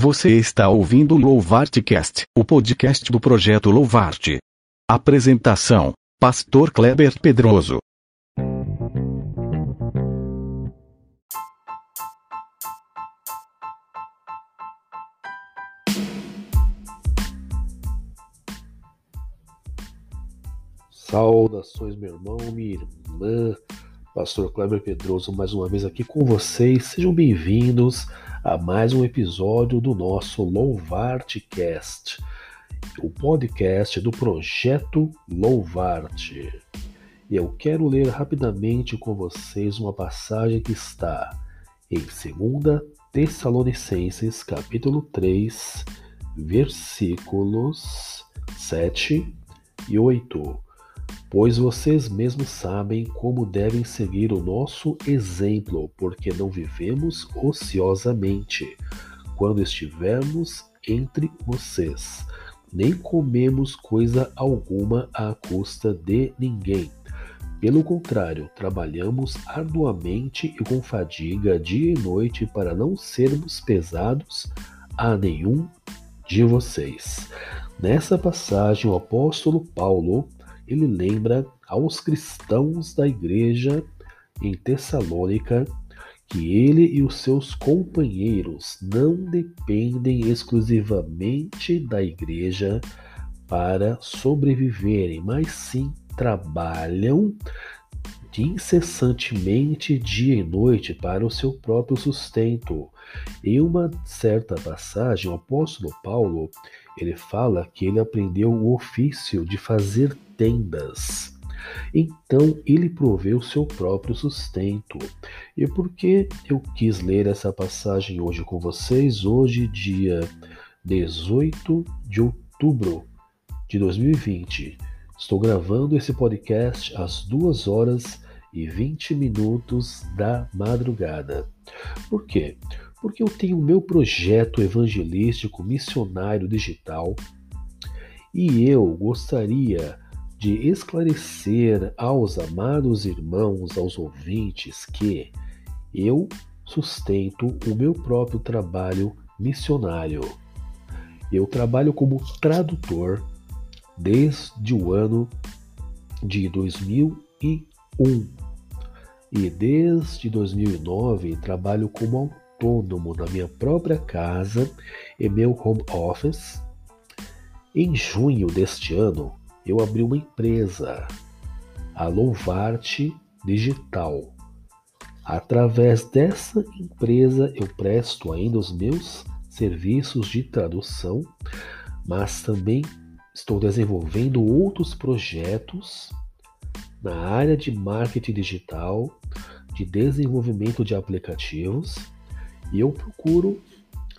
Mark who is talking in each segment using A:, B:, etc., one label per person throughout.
A: Você está ouvindo o Louvartcast, o podcast do projeto Louvarte. Apresentação: Pastor Kleber Pedroso.
B: Saudações, meu irmão, minha irmã, Pastor Kleber Pedroso, mais uma vez aqui com vocês. Sejam bem-vindos a mais um episódio do nosso Louvartcast, o podcast do projeto Louvarte. E eu quero ler rapidamente com vocês uma passagem que está em 2 Tessalonicenses, capítulo 3, versículos 7 e 8 Pois vocês mesmos sabem como devem seguir o nosso exemplo, porque não vivemos ociosamente quando estivermos entre vocês, nem comemos coisa alguma à custa de ninguém. Pelo contrário, trabalhamos arduamente e com fadiga dia e noite para não sermos pesados a nenhum de vocês. Nessa passagem, o apóstolo Paulo ele lembra aos cristãos da igreja em Tessalônica que ele e os seus companheiros não dependem exclusivamente da igreja para sobreviverem, mas sim trabalham incessantemente dia e noite para o seu próprio sustento. Em uma certa passagem, o apóstolo Paulo ele fala que ele aprendeu o ofício de fazer tendas. Então ele proveu seu próprio sustento. E por que eu quis ler essa passagem hoje com vocês? Hoje, dia 18 de outubro de 2020. Estou gravando esse podcast às 2 horas e 20 minutos da madrugada. Por quê? Porque eu tenho o meu projeto evangelístico missionário digital e eu gostaria de esclarecer aos amados irmãos, aos ouvintes, que eu sustento o meu próprio trabalho missionário. Eu trabalho como tradutor desde o ano de 2001 e desde 2009 trabalho como autônomo na minha própria casa e meu home office. Em junho deste ano, eu abri uma empresa, a Louvarte Digital. Através dessa empresa eu presto ainda os meus serviços de tradução, mas também estou desenvolvendo outros projetos na área de marketing digital, de desenvolvimento de aplicativos, e eu procuro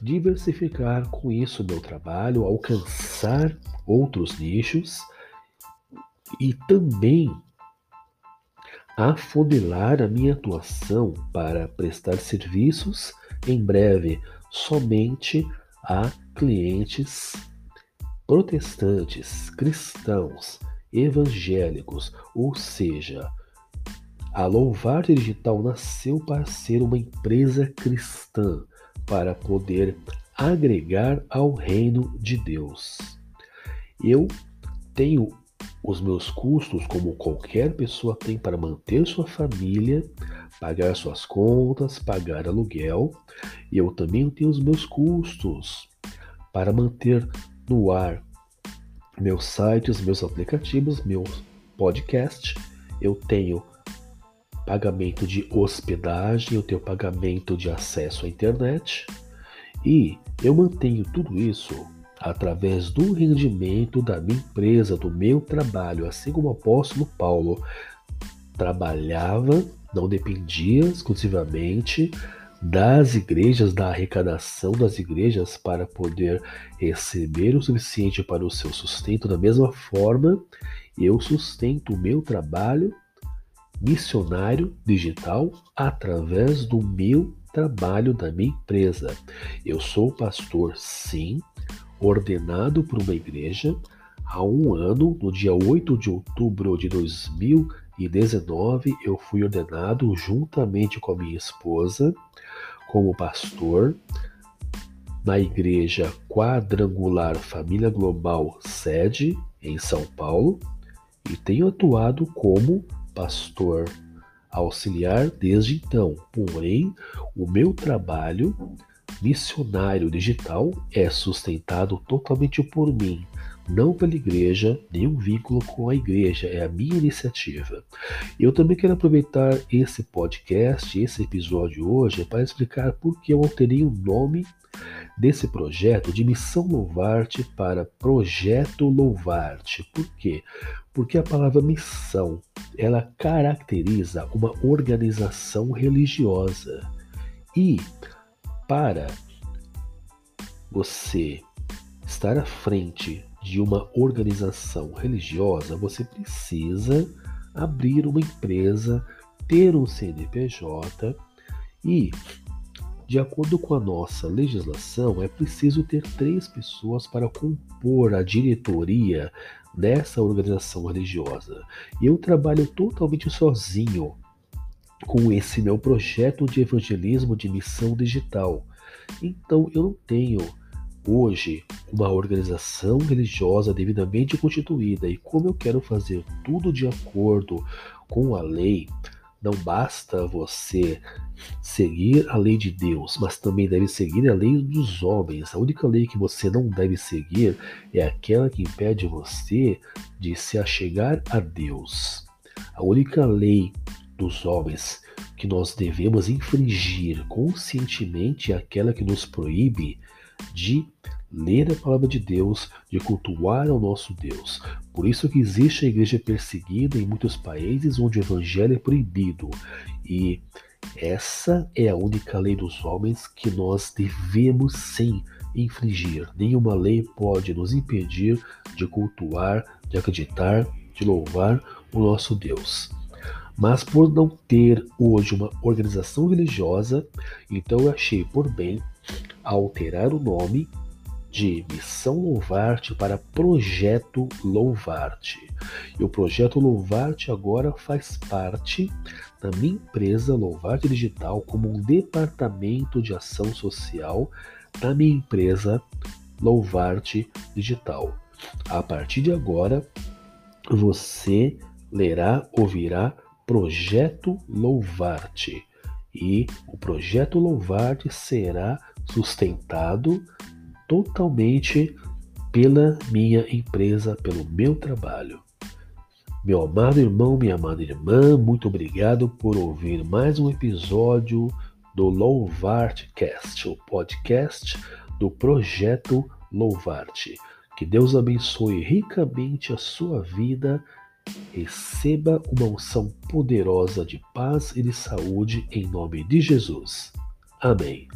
B: diversificar com isso meu trabalho, alcançar outros nichos e também afodelar a minha atuação para prestar serviços em breve somente a clientes protestantes, cristãos, evangélicos, ou seja, a Louvar Digital nasceu para ser uma empresa cristã, para poder agregar ao reino de Deus. Eu tenho os meus custos, como qualquer pessoa tem para manter sua família, pagar suas contas, pagar aluguel, e eu também tenho os meus custos para manter no ar meus sites, meus aplicativos, meu podcast. Eu tenho pagamento de hospedagem, eu tenho pagamento de acesso à internet e eu mantenho tudo isso através do rendimento da minha empresa, do meu trabalho, assim como o apóstolo Paulo trabalhava, não dependia exclusivamente das igrejas, da arrecadação das igrejas para poder receber o suficiente para o seu sustento. Da mesma forma, eu sustento o meu trabalho missionário digital através do meu trabalho da minha empresa. Eu sou pastor, sim, ordenado por uma igreja há um ano, no dia 8 de outubro de 2019, eu fui ordenado juntamente com a minha esposa como pastor na Igreja Quadrangular Família Global Sede, em São Paulo, e tenho atuado como pastor auxiliar desde então. Porém, o meu trabalho missionário digital é sustentado totalmente por mim, não pela igreja, nenhum vínculo com a igreja, é a minha iniciativa. Eu também quero aproveitar esse podcast, esse episódio hoje, para explicar por que eu alterei o nome desse projeto de Missão Louvarte para Projeto Louvarte. Por quê? Porque a palavra missão, ela caracteriza uma organização religiosa. E para você estar à frente de uma organização religiosa, você precisa abrir uma empresa, ter um CNPJ e, de acordo com a nossa legislação, é preciso ter três pessoas para compor a diretoria dessa organização religiosa. Eu trabalho totalmente sozinho com esse meu projeto de evangelismo de missão digital. Então eu não tenho hoje uma organização religiosa devidamente constituída e como eu quero fazer tudo de acordo com a lei, não basta você seguir a lei de Deus, mas também deve seguir a lei dos homens. A única lei que você não deve seguir é aquela que impede você de se achegar a Deus. A única lei dos homens que nós devemos infringir conscientemente é aquela que nos proíbe de ler a palavra de Deus, de cultuar ao nosso Deus. Por isso que existe a igreja perseguida em muitos países onde o evangelho é proibido. E essa é a única lei dos homens que nós devemos sim infringir. Nenhuma lei pode nos impedir de cultuar, de acreditar, de louvar o nosso Deus. Mas por não ter hoje uma organização religiosa, então eu achei por bem alterar o nome de Missão Louvarte para Projeto Louvarte. E o Projeto Louvarte agora faz parte da minha empresa Louvarte Digital como um departamento de ação social da minha empresa Louvarte Digital. A partir de agora, você lerá, ouvirá Projeto Louvarte. E o Projeto Louvarte será sustentado totalmente pela minha empresa, pelo meu trabalho. Meu amado irmão, minha amada irmã, muito obrigado por ouvir mais um episódio do Louvarte Cast, o podcast do projeto Louvarte. Que Deus abençoe ricamente a sua vida receba uma unção poderosa de paz e de saúde em nome de Jesus. Amém.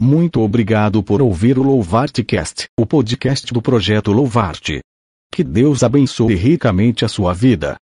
A: Muito obrigado por ouvir o Louvarte Cast, o podcast do projeto Louvarte. Que Deus abençoe ricamente a sua vida.